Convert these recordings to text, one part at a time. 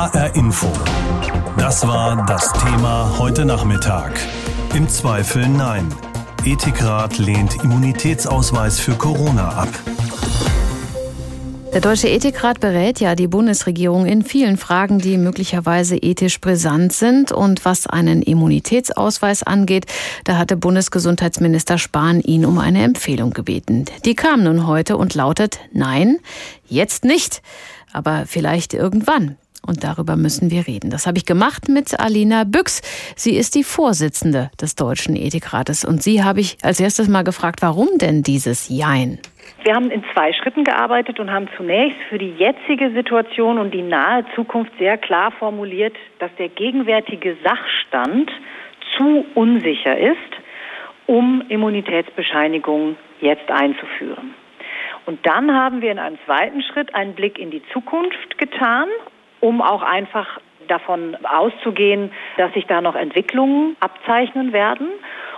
HR Info. Das war das Thema heute Nachmittag. Im Zweifel nein. Ethikrat lehnt Immunitätsausweis für Corona ab. Der Deutsche Ethikrat berät ja die Bundesregierung in vielen Fragen, die möglicherweise ethisch brisant sind. Und was einen Immunitätsausweis angeht, da hatte Bundesgesundheitsminister Spahn ihn um eine Empfehlung gebeten. Die kam nun heute und lautet Nein, jetzt nicht, aber vielleicht irgendwann. Und darüber müssen wir reden. Das habe ich gemacht mit Alina Büchs. Sie ist die Vorsitzende des Deutschen Ethikrates. Und sie habe ich als erstes mal gefragt, warum denn dieses Jein? Wir haben in zwei Schritten gearbeitet und haben zunächst für die jetzige Situation und die nahe Zukunft sehr klar formuliert, dass der gegenwärtige Sachstand zu unsicher ist, um Immunitätsbescheinigungen jetzt einzuführen. Und dann haben wir in einem zweiten Schritt einen Blick in die Zukunft getan, um auch einfach davon auszugehen, dass sich da noch Entwicklungen abzeichnen werden.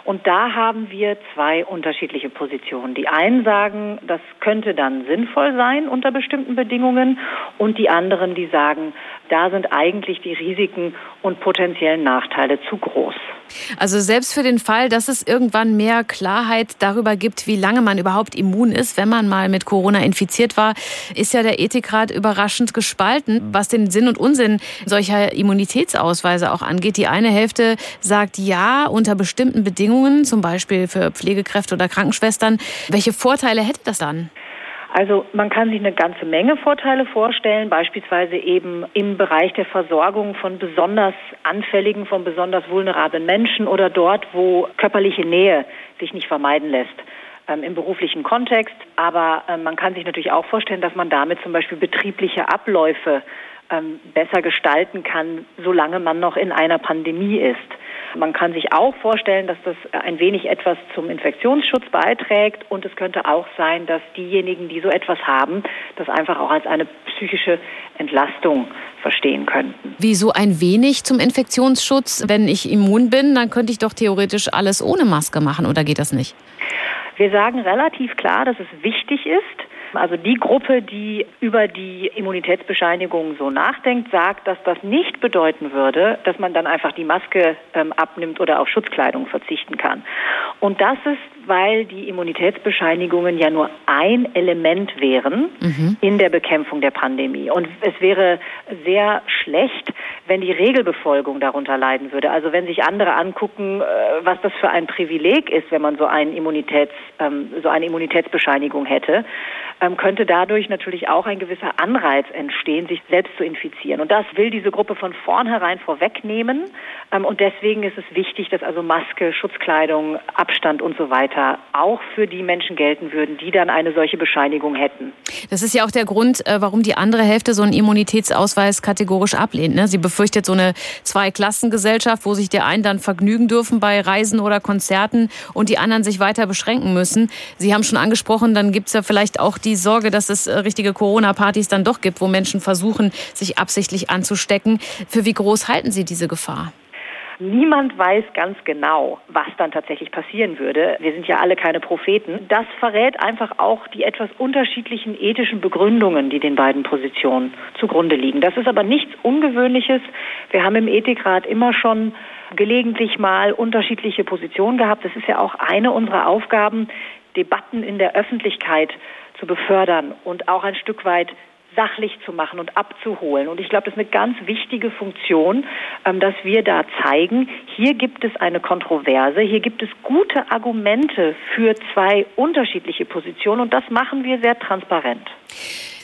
Und da haben wir zwei unterschiedliche Positionen. Die einen sagen, das könnte dann sinnvoll sein unter bestimmten Bedingungen und die anderen, die sagen, da sind eigentlich die Risiken und potenziellen Nachteile zu groß. Also selbst für den Fall, dass es irgendwann mehr Klarheit darüber gibt, wie lange man überhaupt immun ist, wenn man mal mit Corona infiziert war, ist ja der Ethikrat überraschend gespalten, was den Sinn und Unsinn solcher Immunitätsausweise auch angeht. Die eine Hälfte sagt ja unter bestimmten Bedingungen, zum Beispiel für Pflegekräfte oder Krankenschwestern. Welche Vorteile hätte das dann? Also man kann sich eine ganze Menge Vorteile vorstellen, beispielsweise eben im Bereich der Versorgung von besonders anfälligen, von besonders vulnerablen Menschen oder dort, wo körperliche Nähe sich nicht vermeiden lässt ähm, im beruflichen Kontext. Aber äh, man kann sich natürlich auch vorstellen, dass man damit zum Beispiel betriebliche Abläufe ähm, besser gestalten kann, solange man noch in einer Pandemie ist. Man kann sich auch vorstellen, dass das ein wenig etwas zum Infektionsschutz beiträgt und es könnte auch sein, dass diejenigen, die so etwas haben, das einfach auch als eine psychische Entlastung verstehen könnten. Wieso ein wenig zum Infektionsschutz? Wenn ich immun bin, dann könnte ich doch theoretisch alles ohne Maske machen oder geht das nicht? Wir sagen relativ klar, dass es wichtig ist, also die Gruppe, die über die Immunitätsbescheinigung so nachdenkt, sagt, dass das nicht bedeuten würde, dass man dann einfach die Maske ähm, abnimmt oder auf Schutzkleidung verzichten kann. Und das ist, weil die Immunitätsbescheinigungen ja nur ein Element wären mhm. in der Bekämpfung der Pandemie. Und es wäre sehr schlecht, wenn die Regelbefolgung darunter leiden würde. Also wenn sich andere angucken, äh, was das für ein Privileg ist, wenn man so, ein Immunitäts, ähm, so eine Immunitätsbescheinigung hätte, könnte dadurch natürlich auch ein gewisser Anreiz entstehen, sich selbst zu infizieren. Und das will diese Gruppe von vornherein vorwegnehmen. Ähm, und deswegen ist es wichtig, dass also Maske, Schutzkleidung, Abstand und so weiter auch für die Menschen gelten würden, die dann eine solche Bescheinigung hätten. Das ist ja auch der Grund, äh, warum die andere Hälfte so einen Immunitätsausweis kategorisch ablehnt. Ne? Sie befürchtet so eine Zweiklassengesellschaft, wo sich die einen dann vergnügen dürfen bei Reisen oder Konzerten und die anderen sich weiter beschränken müssen. Sie haben schon angesprochen, dann gibt es ja vielleicht auch die Sorge, dass es äh, richtige Corona-Partys dann doch gibt, wo Menschen versuchen, sich absichtlich anzustecken. Für wie groß halten Sie diese Gefahr? Niemand weiß ganz genau, was dann tatsächlich passieren würde. Wir sind ja alle keine Propheten. Das verrät einfach auch die etwas unterschiedlichen ethischen Begründungen, die den beiden Positionen zugrunde liegen. Das ist aber nichts Ungewöhnliches. Wir haben im Ethikrat immer schon gelegentlich mal unterschiedliche Positionen gehabt. Das ist ja auch eine unserer Aufgaben, Debatten in der Öffentlichkeit zu befördern und auch ein Stück weit sachlich zu machen und abzuholen. Und ich glaube, das ist eine ganz wichtige Funktion, ähm, dass wir da zeigen, hier gibt es eine Kontroverse, hier gibt es gute Argumente für zwei unterschiedliche Positionen und das machen wir sehr transparent.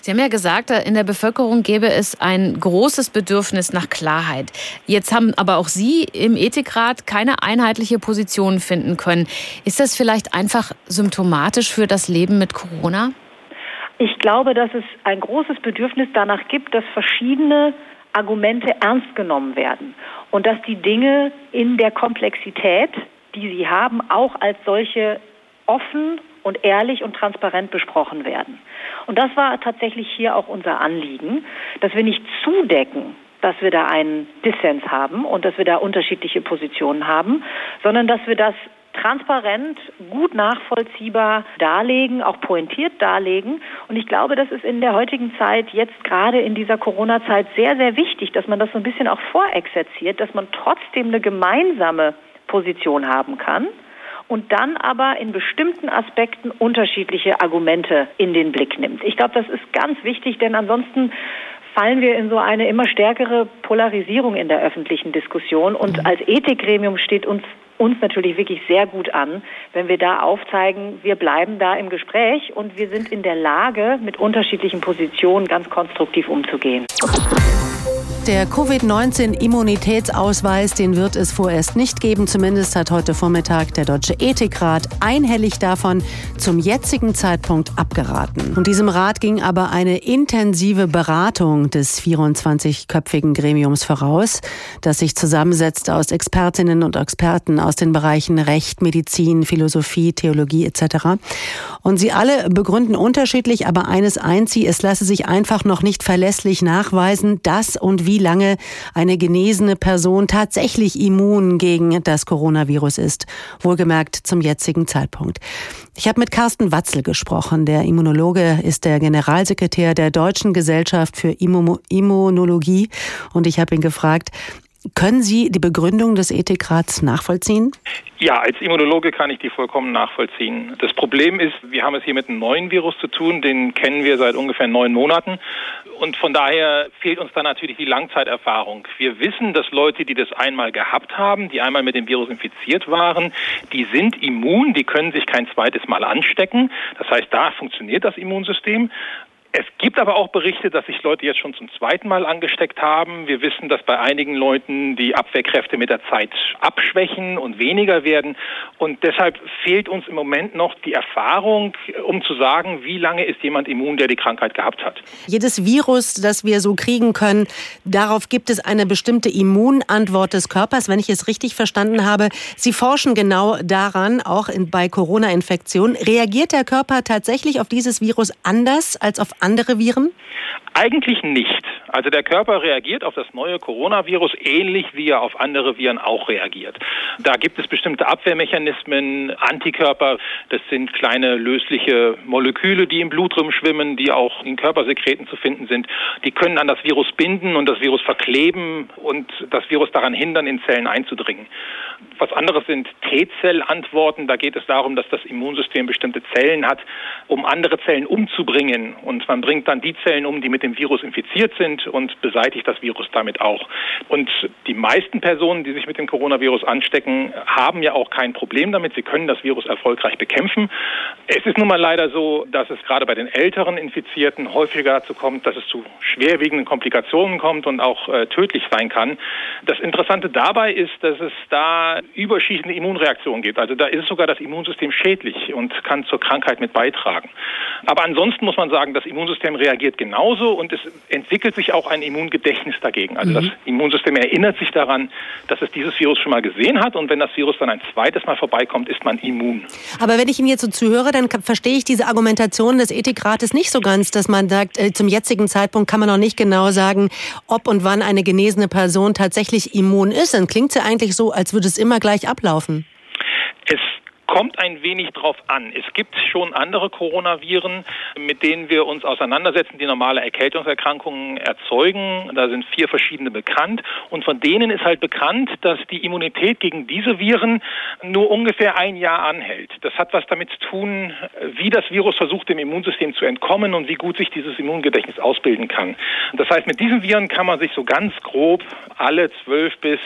Sie haben ja gesagt, in der Bevölkerung gäbe es ein großes Bedürfnis nach Klarheit. Jetzt haben aber auch Sie im Ethikrat keine einheitliche Position finden können. Ist das vielleicht einfach symptomatisch für das Leben mit Corona? Ich glaube, dass es ein großes Bedürfnis danach gibt, dass verschiedene Argumente ernst genommen werden und dass die Dinge in der Komplexität, die sie haben, auch als solche offen und ehrlich und transparent besprochen werden. Und das war tatsächlich hier auch unser Anliegen, dass wir nicht zudecken, dass wir da einen Dissens haben und dass wir da unterschiedliche Positionen haben, sondern dass wir das transparent, gut nachvollziehbar darlegen, auch pointiert darlegen. Und ich glaube, das ist in der heutigen Zeit, jetzt gerade in dieser Corona-Zeit, sehr, sehr wichtig, dass man das so ein bisschen auch vorexerziert, dass man trotzdem eine gemeinsame Position haben kann und dann aber in bestimmten Aspekten unterschiedliche Argumente in den Blick nimmt. Ich glaube, das ist ganz wichtig, denn ansonsten fallen wir in so eine immer stärkere Polarisierung in der öffentlichen Diskussion. Und mhm. als Ethikgremium steht uns uns natürlich wirklich sehr gut an, wenn wir da aufzeigen, wir bleiben da im Gespräch und wir sind in der Lage, mit unterschiedlichen Positionen ganz konstruktiv umzugehen. Der Covid-19-Immunitätsausweis, den wird es vorerst nicht geben. Zumindest hat heute Vormittag der Deutsche Ethikrat einhellig davon zum jetzigen Zeitpunkt abgeraten. Und diesem Rat ging aber eine intensive Beratung des 24-köpfigen Gremiums voraus, das sich zusammensetzt aus Expertinnen und Experten aus den Bereichen Recht, Medizin, Philosophie, Theologie etc. Und sie alle begründen unterschiedlich, aber eines eint sie, es lasse sich einfach noch nicht verlässlich nachweisen, dass und wie lange eine genesene Person tatsächlich immun gegen das Coronavirus ist. Wohlgemerkt zum jetzigen Zeitpunkt. Ich habe mit Carsten Watzel gesprochen. Der Immunologe ist der Generalsekretär der Deutschen Gesellschaft für Immunologie. Und ich habe ihn gefragt, können Sie die Begründung des Ethikrats nachvollziehen? Ja, als Immunologe kann ich die vollkommen nachvollziehen. Das Problem ist, wir haben es hier mit einem neuen Virus zu tun, den kennen wir seit ungefähr neun Monaten. Und von daher fehlt uns da natürlich die Langzeiterfahrung. Wir wissen, dass Leute, die das einmal gehabt haben, die einmal mit dem Virus infiziert waren, die sind immun, die können sich kein zweites Mal anstecken. Das heißt, da funktioniert das Immunsystem. Es gibt aber auch Berichte, dass sich Leute jetzt schon zum zweiten Mal angesteckt haben. Wir wissen, dass bei einigen Leuten die Abwehrkräfte mit der Zeit abschwächen und weniger werden. Und deshalb fehlt uns im Moment noch die Erfahrung, um zu sagen, wie lange ist jemand immun, der die Krankheit gehabt hat. Jedes Virus, das wir so kriegen können, darauf gibt es eine bestimmte Immunantwort des Körpers, wenn ich es richtig verstanden habe. Sie forschen genau daran, auch in, bei Corona-Infektionen. Reagiert der Körper tatsächlich auf dieses Virus anders als auf andere Viren? Eigentlich nicht. Also der Körper reagiert auf das neue Coronavirus ähnlich wie er auf andere Viren auch reagiert. Da gibt es bestimmte Abwehrmechanismen, Antikörper, das sind kleine lösliche Moleküle, die im Blut rumschwimmen, die auch in Körpersekreten zu finden sind. Die können an das Virus binden und das Virus verkleben und das Virus daran hindern, in Zellen einzudringen. Was anderes sind T-Zellantworten. Da geht es darum, dass das Immunsystem bestimmte Zellen hat, um andere Zellen umzubringen. Und man bringt dann die Zellen um, die mit dem Virus infiziert sind und beseitigt das Virus damit auch. Und die meisten Personen, die sich mit dem Coronavirus anstecken, haben ja auch kein Problem damit. Sie können das Virus erfolgreich bekämpfen. Es ist nun mal leider so, dass es gerade bei den älteren Infizierten häufiger dazu kommt, dass es zu schwerwiegenden Komplikationen kommt und auch äh, tödlich sein kann. Das Interessante dabei ist, dass es da überschießende Immunreaktionen gibt. Also da ist sogar das Immunsystem schädlich und kann zur Krankheit mit beitragen. Aber ansonsten muss man sagen, das Immunsystem reagiert genauso und es entwickelt sich auch ein Immungedächtnis dagegen. Also mhm. das Immunsystem erinnert sich daran, dass es dieses Virus schon mal gesehen hat und wenn das Virus dann ein zweites Mal vorbeikommt, ist man immun. Aber wenn ich Ihnen jetzt so zuhöre, dann verstehe ich diese Argumentation des Ethikrates nicht so ganz, dass man sagt, äh, zum jetzigen Zeitpunkt kann man noch nicht genau sagen, ob und wann eine genesene Person tatsächlich immun ist. Dann klingt es ja eigentlich so, als würde es immer gleich ablaufen. Es kommt ein wenig drauf an. Es gibt schon andere Coronaviren, mit denen wir uns auseinandersetzen, die normale Erkältungserkrankungen erzeugen. Da sind vier verschiedene bekannt. Und von denen ist halt bekannt, dass die Immunität gegen diese Viren nur ungefähr ein Jahr anhält. Das hat was damit zu tun, wie das Virus versucht, dem Immunsystem zu entkommen und wie gut sich dieses Immungedächtnis ausbilden kann. Das heißt, mit diesen Viren kann man sich so ganz grob alle zwölf bis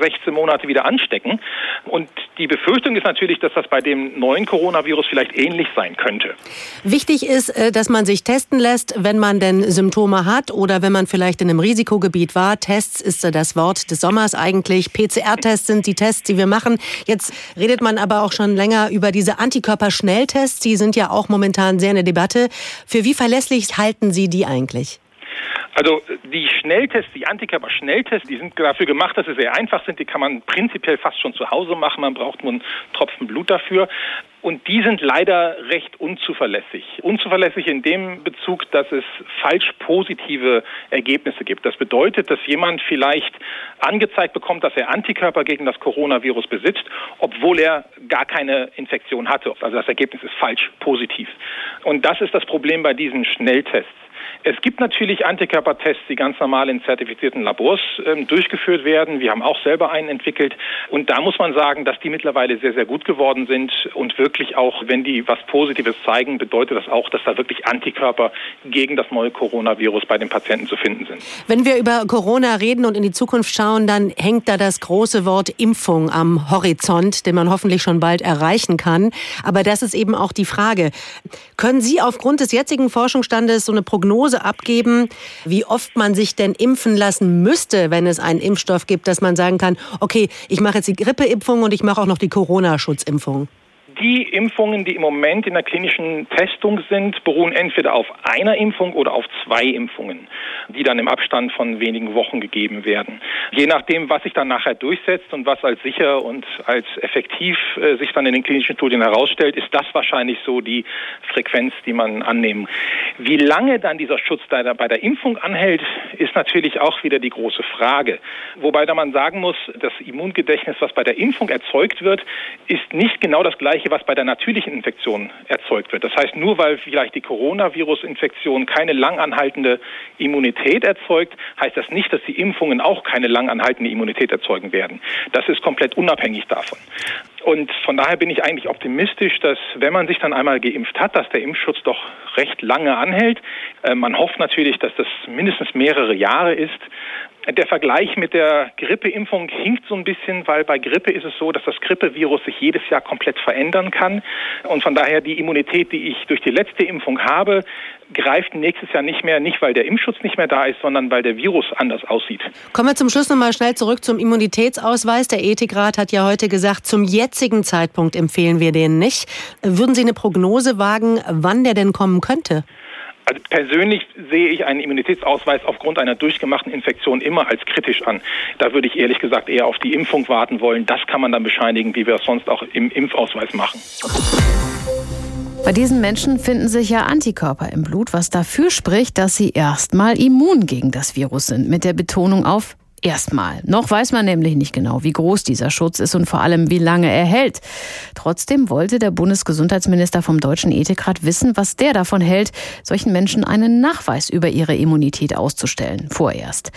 16 Monate wieder anstecken. Und die Befürchtung ist natürlich, dass das bei dem neuen Coronavirus vielleicht ähnlich sein könnte. Wichtig ist, äh, dass man sich testen lässt, wenn man denn Symptome hat oder wenn man vielleicht in einem Risikogebiet war. Tests ist das Wort des Sommers eigentlich. PCR-Tests sind die Tests, die wir machen. Jetzt redet man aber auch schon länger über diese Antikörperschnelltests. Die sind ja auch momentan sehr in der Debatte. Für wie verlässlich halten Sie die eigentlich? Also die Schnelltests, die Antikörper-Schnelltests, die sind dafür gemacht, dass sie sehr einfach sind. Die kann man prinzipiell fast schon zu Hause machen. Man braucht nur einen Tropfen Blut dafür. Und die sind leider recht unzuverlässig. Unzuverlässig in dem Bezug, dass es falsch positive Ergebnisse gibt. Das bedeutet, dass jemand vielleicht angezeigt bekommt, dass er Antikörper gegen das Coronavirus besitzt, obwohl er gar keine Infektion hatte. Also das Ergebnis ist falsch positiv. Und das ist das Problem bei diesen Schnelltests. Es gibt natürlich Antikörpertests, die ganz normal in zertifizierten Labors ähm, durchgeführt werden. Wir haben auch selber einen entwickelt. Und da muss man sagen, dass die mittlerweile sehr, sehr gut geworden sind. Und wirklich auch, wenn die was Positives zeigen, bedeutet das auch, dass da wirklich Antikörper gegen das neue Coronavirus bei den Patienten zu finden sind. Wenn wir über Corona reden und in die Zukunft schauen, dann hängt da das große Wort Impfung am Horizont, den man hoffentlich schon bald erreichen kann. Aber das ist eben auch die Frage. Können Sie aufgrund des jetzigen Forschungsstandes so eine Prognose Prognose abgeben, wie oft man sich denn impfen lassen müsste, wenn es einen Impfstoff gibt, dass man sagen kann, okay, ich mache jetzt die Grippeimpfung und ich mache auch noch die Corona-Schutzimpfung? Die Impfungen, die im Moment in der klinischen Testung sind, beruhen entweder auf einer Impfung oder auf zwei Impfungen, die dann im Abstand von wenigen Wochen gegeben werden. Je nachdem, was sich dann nachher durchsetzt und was als sicher und als effektiv äh, sich dann in den klinischen Studien herausstellt, ist das wahrscheinlich so die Frequenz, die man annehmen. Wie lange dann dieser Schutz bei der Impfung anhält, ist natürlich auch wieder die große Frage. Wobei da man sagen muss, das Immungedächtnis, was bei der Impfung erzeugt wird, ist nicht genau das gleiche Gleiche, was bei der natürlichen Infektion erzeugt wird. Das heißt, nur weil vielleicht die Coronavirus-Infektion keine langanhaltende Immunität erzeugt, heißt das nicht, dass die Impfungen auch keine langanhaltende Immunität erzeugen werden. Das ist komplett unabhängig davon. Und von daher bin ich eigentlich optimistisch, dass wenn man sich dann einmal geimpft hat, dass der Impfschutz doch recht lange anhält. Äh, man hofft natürlich, dass das mindestens mehrere Jahre ist. Der Vergleich mit der Grippeimpfung hinkt so ein bisschen, weil bei Grippe ist es so, dass das Grippevirus sich jedes Jahr komplett verändern kann. Und von daher die Immunität, die ich durch die letzte Impfung habe, greift nächstes Jahr nicht mehr, nicht weil der Impfschutz nicht mehr da ist, sondern weil der Virus anders aussieht. Kommen wir zum Schluss noch mal schnell zurück zum Immunitätsausweis. Der Ethikrat hat ja heute gesagt, zum jetzigen Zeitpunkt empfehlen wir den nicht. Würden Sie eine Prognose wagen, wann der denn kommen könnte? Also persönlich sehe ich einen Immunitätsausweis aufgrund einer durchgemachten Infektion immer als kritisch an. Da würde ich ehrlich gesagt eher auf die Impfung warten wollen. Das kann man dann bescheinigen, wie wir es sonst auch im Impfausweis machen. Bei diesen Menschen finden sich ja Antikörper im Blut, was dafür spricht, dass sie erstmal immun gegen das Virus sind, mit der Betonung auf Erstmal. Noch weiß man nämlich nicht genau, wie groß dieser Schutz ist und vor allem, wie lange er hält. Trotzdem wollte der Bundesgesundheitsminister vom Deutschen Ethikrat wissen, was der davon hält, solchen Menschen einen Nachweis über ihre Immunität auszustellen. Vorerst.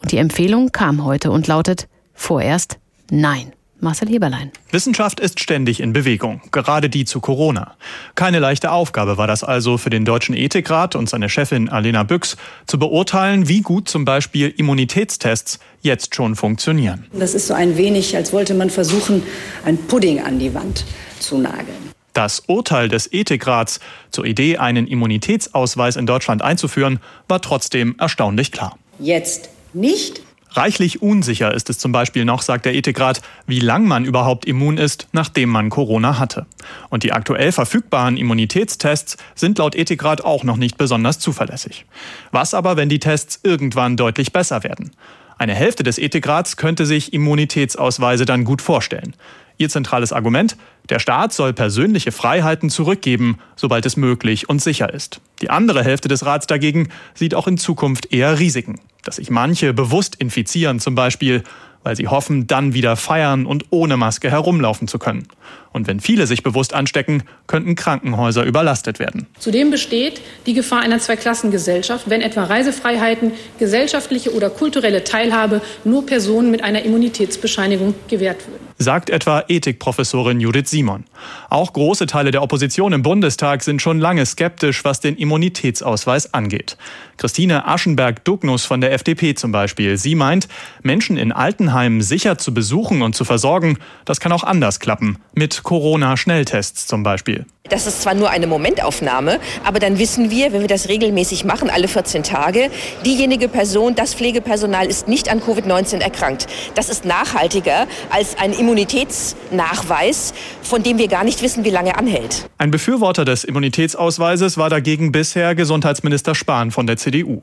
Und die Empfehlung kam heute und lautet vorerst Nein. Marcel Heberlein. Wissenschaft ist ständig in Bewegung, gerade die zu Corona. Keine leichte Aufgabe war das also für den Deutschen Ethikrat und seine Chefin Alena Büchs, zu beurteilen, wie gut zum Beispiel Immunitätstests jetzt schon funktionieren. Das ist so ein wenig, als wollte man versuchen, ein Pudding an die Wand zu nageln. Das Urteil des Ethikrats zur Idee, einen Immunitätsausweis in Deutschland einzuführen, war trotzdem erstaunlich klar. Jetzt nicht Reichlich unsicher ist es zum Beispiel noch, sagt der Ethikrat, wie lang man überhaupt immun ist, nachdem man Corona hatte. Und die aktuell verfügbaren Immunitätstests sind laut Ethikrat auch noch nicht besonders zuverlässig. Was aber, wenn die Tests irgendwann deutlich besser werden? Eine Hälfte des Ethikrats könnte sich Immunitätsausweise dann gut vorstellen. Ihr zentrales Argument, der Staat soll persönliche Freiheiten zurückgeben, sobald es möglich und sicher ist. Die andere Hälfte des Rats dagegen sieht auch in Zukunft eher Risiken. Dass sich manche bewusst infizieren zum Beispiel, weil sie hoffen, dann wieder feiern und ohne Maske herumlaufen zu können. Und wenn viele sich bewusst anstecken, könnten Krankenhäuser überlastet werden. Zudem besteht die Gefahr einer Zweiklassengesellschaft, wenn etwa Reisefreiheiten, gesellschaftliche oder kulturelle Teilhabe nur Personen mit einer Immunitätsbescheinigung gewährt würden. Sagt etwa Ethikprofessorin Judith Simon. Auch große Teile der Opposition im Bundestag sind schon lange skeptisch, was den Immunitätsausweis angeht. Christine Aschenberg-Dugnus von der FDP zum Beispiel. Sie meint, Menschen in Altenheimen sicher zu besuchen und zu versorgen, das kann auch anders klappen. Mit Corona-Schnelltests zum Beispiel. Das ist zwar nur eine Momentaufnahme, aber dann wissen wir, wenn wir das regelmäßig machen, alle 14 Tage, diejenige Person, das Pflegepersonal ist nicht an Covid-19 erkrankt. Das ist nachhaltiger als ein Immun Immunitätsnachweis, von dem wir gar nicht wissen, wie lange anhält. Ein Befürworter des Immunitätsausweises war dagegen bisher Gesundheitsminister Spahn von der CDU.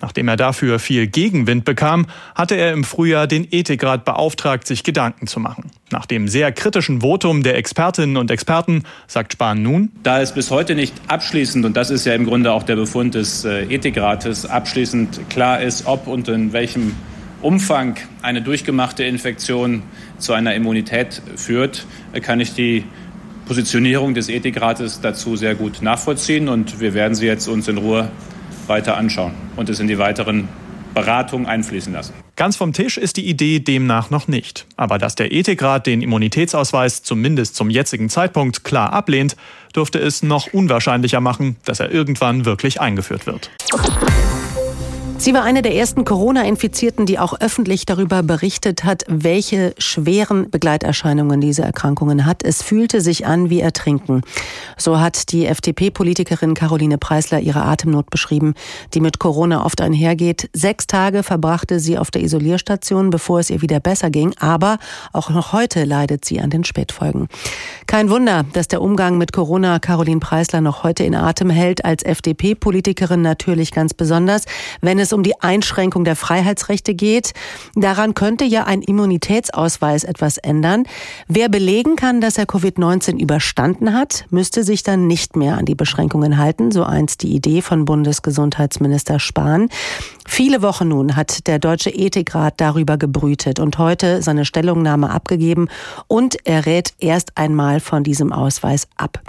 Nachdem er dafür viel Gegenwind bekam, hatte er im Frühjahr den Ethikrat beauftragt, sich Gedanken zu machen. Nach dem sehr kritischen Votum der Expertinnen und Experten sagt Spahn nun, da es bis heute nicht abschließend, und das ist ja im Grunde auch der Befund des äh, Ethikrates, abschließend klar ist, ob und in welchem Umfang eine durchgemachte Infektion zu einer Immunität führt, kann ich die Positionierung des Ethikrates dazu sehr gut nachvollziehen und wir werden sie jetzt uns in Ruhe weiter anschauen und es in die weiteren Beratungen einfließen lassen. Ganz vom Tisch ist die Idee demnach noch nicht. Aber dass der Ethikrat den Immunitätsausweis zumindest zum jetzigen Zeitpunkt klar ablehnt, dürfte es noch unwahrscheinlicher machen, dass er irgendwann wirklich eingeführt wird. Sie war eine der ersten Corona-Infizierten, die auch öffentlich darüber berichtet hat, welche schweren Begleiterscheinungen diese Erkrankungen hat. Es fühlte sich an wie Ertrinken. So hat die FDP-Politikerin Caroline Preisler ihre Atemnot beschrieben, die mit Corona oft einhergeht. Sechs Tage verbrachte sie auf der Isolierstation, bevor es ihr wieder besser ging. Aber auch noch heute leidet sie an den Spätfolgen. Kein Wunder, dass der Umgang mit Corona Caroline Preisler noch heute in Atem hält, als FDP-Politikerin natürlich ganz besonders, wenn es es um die Einschränkung der Freiheitsrechte geht. Daran könnte ja ein Immunitätsausweis etwas ändern. Wer belegen kann, dass er Covid-19 überstanden hat, müsste sich dann nicht mehr an die Beschränkungen halten, so einst die Idee von Bundesgesundheitsminister Spahn. Viele Wochen nun hat der Deutsche Ethikrat darüber gebrütet und heute seine Stellungnahme abgegeben und er rät erst einmal von diesem Ausweis ab.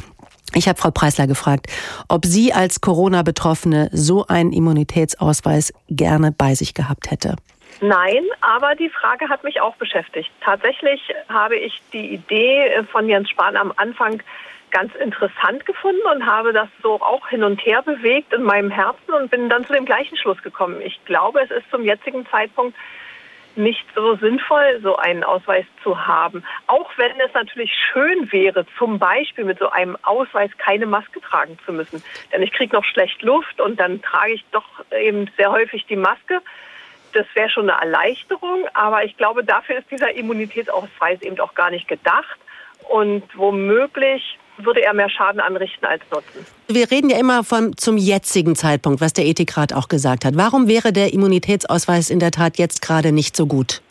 Ich habe Frau Preisler gefragt, ob sie als Corona-Betroffene so einen Immunitätsausweis gerne bei sich gehabt hätte. Nein, aber die Frage hat mich auch beschäftigt. Tatsächlich habe ich die Idee von Jens Spahn am Anfang ganz interessant gefunden und habe das so auch hin und her bewegt in meinem Herzen und bin dann zu dem gleichen Schluss gekommen. Ich glaube, es ist zum jetzigen Zeitpunkt nicht so sinnvoll, so einen Ausweis zu haben. Auch wenn es natürlich schön wäre, zum Beispiel mit so einem Ausweis keine Maske tragen zu müssen. Denn ich kriege noch schlecht Luft und dann trage ich doch eben sehr häufig die Maske. Das wäre schon eine Erleichterung, aber ich glaube, dafür ist dieser Immunitätsausweis eben auch gar nicht gedacht. Und womöglich würde er mehr Schaden anrichten als Nutzen. Wir reden ja immer von zum jetzigen Zeitpunkt, was der Ethikrat auch gesagt hat. Warum wäre der Immunitätsausweis in der Tat jetzt gerade nicht so gut?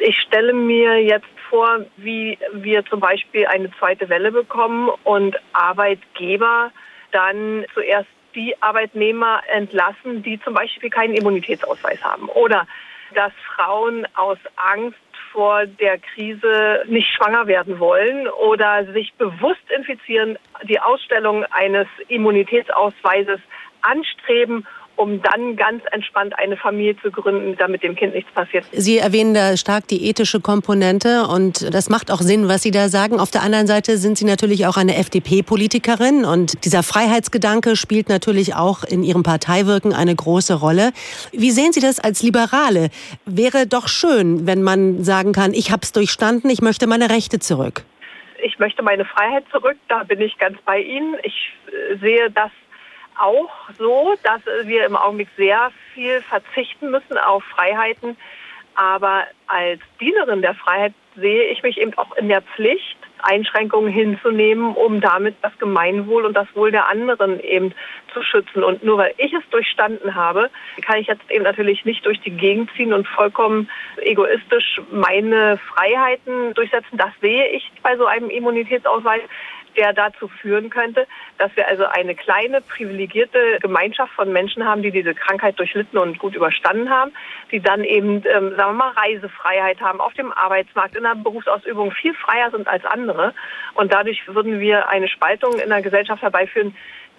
Ich stelle mir jetzt vor, wie wir zum Beispiel eine zweite Welle bekommen und Arbeitgeber dann zuerst die Arbeitnehmer entlassen, die zum Beispiel keinen Immunitätsausweis haben. Oder dass Frauen aus Angst vor der Krise nicht schwanger werden wollen oder sich bewusst infizieren, die Ausstellung eines Immunitätsausweises anstreben um dann ganz entspannt eine Familie zu gründen, damit dem Kind nichts passiert. Sie erwähnen da stark die ethische Komponente und das macht auch Sinn, was Sie da sagen. Auf der anderen Seite sind Sie natürlich auch eine FDP-Politikerin und dieser Freiheitsgedanke spielt natürlich auch in Ihrem Parteiwirken eine große Rolle. Wie sehen Sie das als Liberale? Wäre doch schön, wenn man sagen kann, ich habe es durchstanden, ich möchte meine Rechte zurück. Ich möchte meine Freiheit zurück, da bin ich ganz bei Ihnen. Ich äh, sehe das auch so, dass wir im Augenblick sehr viel verzichten müssen auf Freiheiten. Aber als Dienerin der Freiheit sehe ich mich eben auch in der Pflicht, Einschränkungen hinzunehmen, um damit das Gemeinwohl und das Wohl der anderen eben zu schützen. Und nur weil ich es durchstanden habe, kann ich jetzt eben natürlich nicht durch die Gegend ziehen und vollkommen egoistisch meine Freiheiten durchsetzen. Das sehe ich bei so einem Immunitätsausweis der dazu führen könnte, dass wir also eine kleine privilegierte Gemeinschaft von Menschen haben, die diese Krankheit durchlitten und gut überstanden haben, die dann eben, ähm, sagen wir mal, Reisefreiheit haben auf dem Arbeitsmarkt, in der Berufsausübung viel freier sind als andere. Und dadurch würden wir eine Spaltung in der Gesellschaft herbeiführen,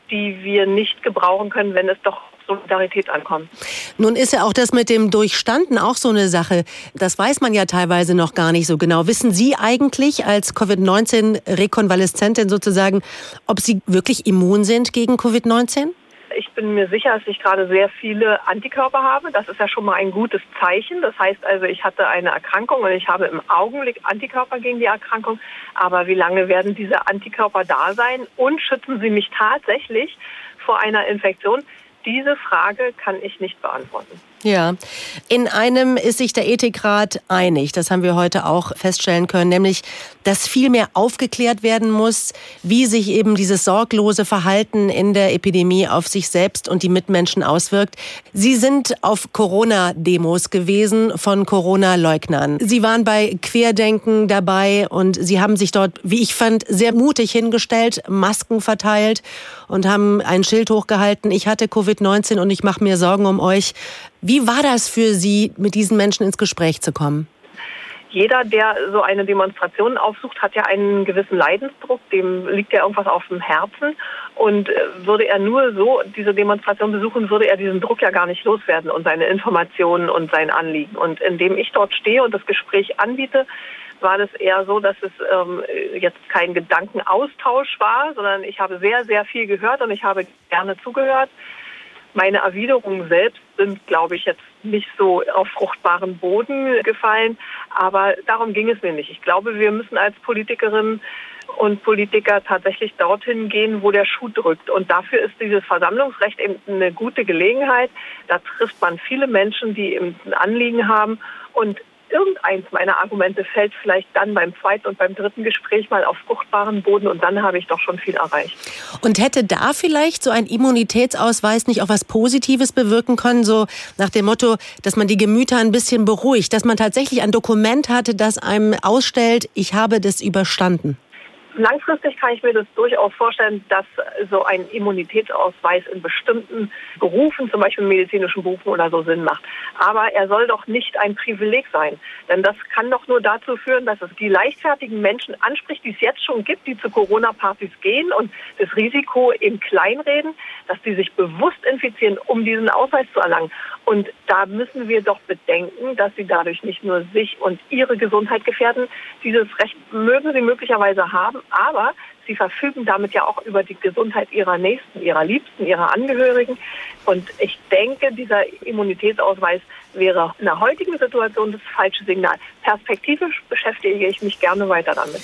die wir nicht gebrauchen können, wenn es doch Solidarität ankommt. Nun ist ja auch das mit dem Durchstanden auch so eine Sache. Das weiß man ja teilweise noch gar nicht so genau. Wissen Sie eigentlich als Covid-19-Rekonvaleszentin sozusagen, ob Sie wirklich immun sind gegen Covid-19? Ich bin mir sicher, dass ich gerade sehr viele Antikörper habe. Das ist ja schon mal ein gutes Zeichen. Das heißt also, ich hatte eine Erkrankung und ich habe im Augenblick Antikörper gegen die Erkrankung. Aber wie lange werden diese Antikörper da sein und schützen sie mich tatsächlich vor einer Infektion? Diese Frage kann ich nicht beantworten. Ja, in einem ist sich der Ethikrat einig, das haben wir heute auch feststellen können, nämlich, dass viel mehr aufgeklärt werden muss, wie sich eben dieses sorglose Verhalten in der Epidemie auf sich selbst und die Mitmenschen auswirkt. Sie sind auf Corona-Demos gewesen von Corona-Leugnern. Sie waren bei Querdenken dabei und Sie haben sich dort, wie ich fand, sehr mutig hingestellt, Masken verteilt und haben ein Schild hochgehalten, ich hatte Covid-19 und ich mache mir Sorgen um euch. Wie war das für Sie, mit diesen Menschen ins Gespräch zu kommen? Jeder, der so eine Demonstration aufsucht, hat ja einen gewissen Leidensdruck, dem liegt ja irgendwas auf dem Herzen. Und äh, würde er nur so diese Demonstration besuchen, würde er diesen Druck ja gar nicht loswerden und seine Informationen und sein Anliegen. Und indem ich dort stehe und das Gespräch anbiete, war das eher so, dass es ähm, jetzt kein Gedankenaustausch war, sondern ich habe sehr, sehr viel gehört und ich habe gerne zugehört. Meine Erwiderungen selbst sind, glaube ich, jetzt nicht so auf fruchtbaren Boden gefallen. Aber darum ging es mir nicht. Ich glaube, wir müssen als Politikerinnen und Politiker tatsächlich dorthin gehen, wo der Schuh drückt. Und dafür ist dieses Versammlungsrecht eben eine gute Gelegenheit. Da trifft man viele Menschen, die eben ein Anliegen haben. Und irgendeins meiner Argumente fällt vielleicht dann beim zweiten und beim dritten Gespräch mal auf fruchtbaren Boden und dann habe ich doch schon viel erreicht. Und hätte da vielleicht so ein Immunitätsausweis nicht auch was Positives bewirken können, so nach dem Motto, dass man die Gemüter ein bisschen beruhigt, dass man tatsächlich ein Dokument hatte, das einem ausstellt, ich habe das überstanden? Langfristig kann ich mir das durchaus vorstellen, dass so ein Immunitätsausweis in bestimmten Berufen, zum Beispiel medizinischen Berufen oder so, Sinn macht. Aber er soll doch nicht ein Privileg sein. Denn das kann doch nur dazu führen, dass es die leichtfertigen Menschen anspricht, die es jetzt schon gibt, die zu Corona-Partys gehen und das Risiko eben kleinreden, dass die sich bewusst infizieren, um diesen Ausweis zu erlangen. Und da müssen wir doch bedenken, dass sie dadurch nicht nur sich und ihre Gesundheit gefährden. Dieses Recht mögen sie möglicherweise haben, aber sie verfügen damit ja auch über die Gesundheit ihrer Nächsten, ihrer Liebsten, ihrer Angehörigen. Und ich denke, dieser Immunitätsausweis wäre in der heutigen Situation das falsche Signal. Perspektivisch beschäftige ich mich gerne weiter damit.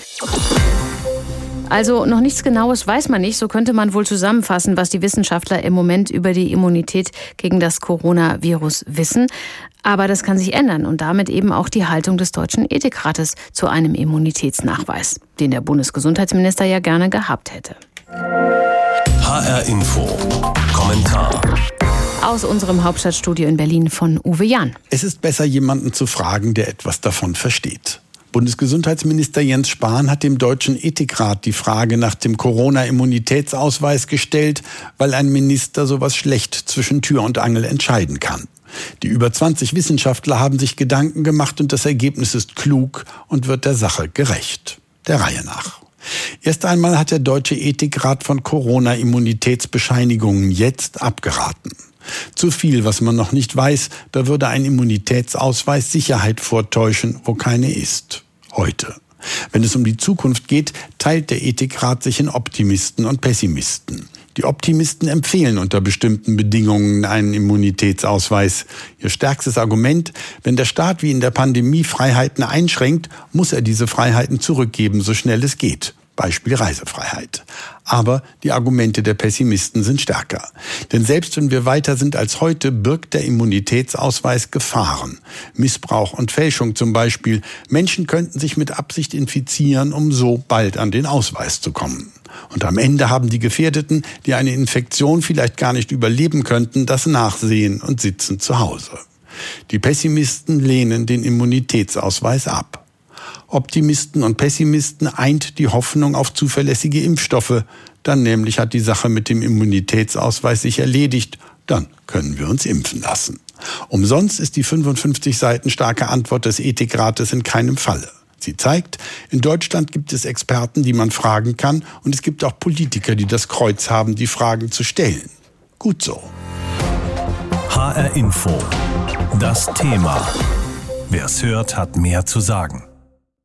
Also noch nichts Genaues weiß man nicht. So könnte man wohl zusammenfassen, was die Wissenschaftler im Moment über die Immunität gegen das Coronavirus wissen. Aber das kann sich ändern und damit eben auch die Haltung des Deutschen Ethikrates zu einem Immunitätsnachweis, den der Bundesgesundheitsminister ja gerne gehabt hätte. HR Info. Kommentar. Aus unserem Hauptstadtstudio in Berlin von Uwe Jan. Es ist besser, jemanden zu fragen, der etwas davon versteht. Bundesgesundheitsminister Jens Spahn hat dem Deutschen Ethikrat die Frage nach dem Corona-Immunitätsausweis gestellt, weil ein Minister sowas schlecht zwischen Tür und Angel entscheiden kann. Die über 20 Wissenschaftler haben sich Gedanken gemacht und das Ergebnis ist klug und wird der Sache gerecht. Der Reihe nach. Erst einmal hat der Deutsche Ethikrat von Corona-Immunitätsbescheinigungen jetzt abgeraten. Zu viel, was man noch nicht weiß, da würde ein Immunitätsausweis Sicherheit vortäuschen, wo keine ist. Heute. Wenn es um die Zukunft geht, teilt der Ethikrat sich in Optimisten und Pessimisten. Die Optimisten empfehlen unter bestimmten Bedingungen einen Immunitätsausweis. Ihr stärkstes Argument, wenn der Staat wie in der Pandemie Freiheiten einschränkt, muss er diese Freiheiten zurückgeben, so schnell es geht. Beispiel Reisefreiheit. Aber die Argumente der Pessimisten sind stärker. Denn selbst wenn wir weiter sind als heute, birgt der Immunitätsausweis Gefahren. Missbrauch und Fälschung zum Beispiel. Menschen könnten sich mit Absicht infizieren, um so bald an den Ausweis zu kommen. Und am Ende haben die Gefährdeten, die eine Infektion vielleicht gar nicht überleben könnten, das Nachsehen und sitzen zu Hause. Die Pessimisten lehnen den Immunitätsausweis ab. Optimisten und Pessimisten eint die Hoffnung auf zuverlässige Impfstoffe. Dann nämlich hat die Sache mit dem Immunitätsausweis sich erledigt. Dann können wir uns impfen lassen. Umsonst ist die 55 Seiten starke Antwort des Ethikrates in keinem Falle. Sie zeigt, in Deutschland gibt es Experten, die man fragen kann, und es gibt auch Politiker, die das Kreuz haben, die Fragen zu stellen. Gut so. HR Info. Das Thema. Wer es hört, hat mehr zu sagen.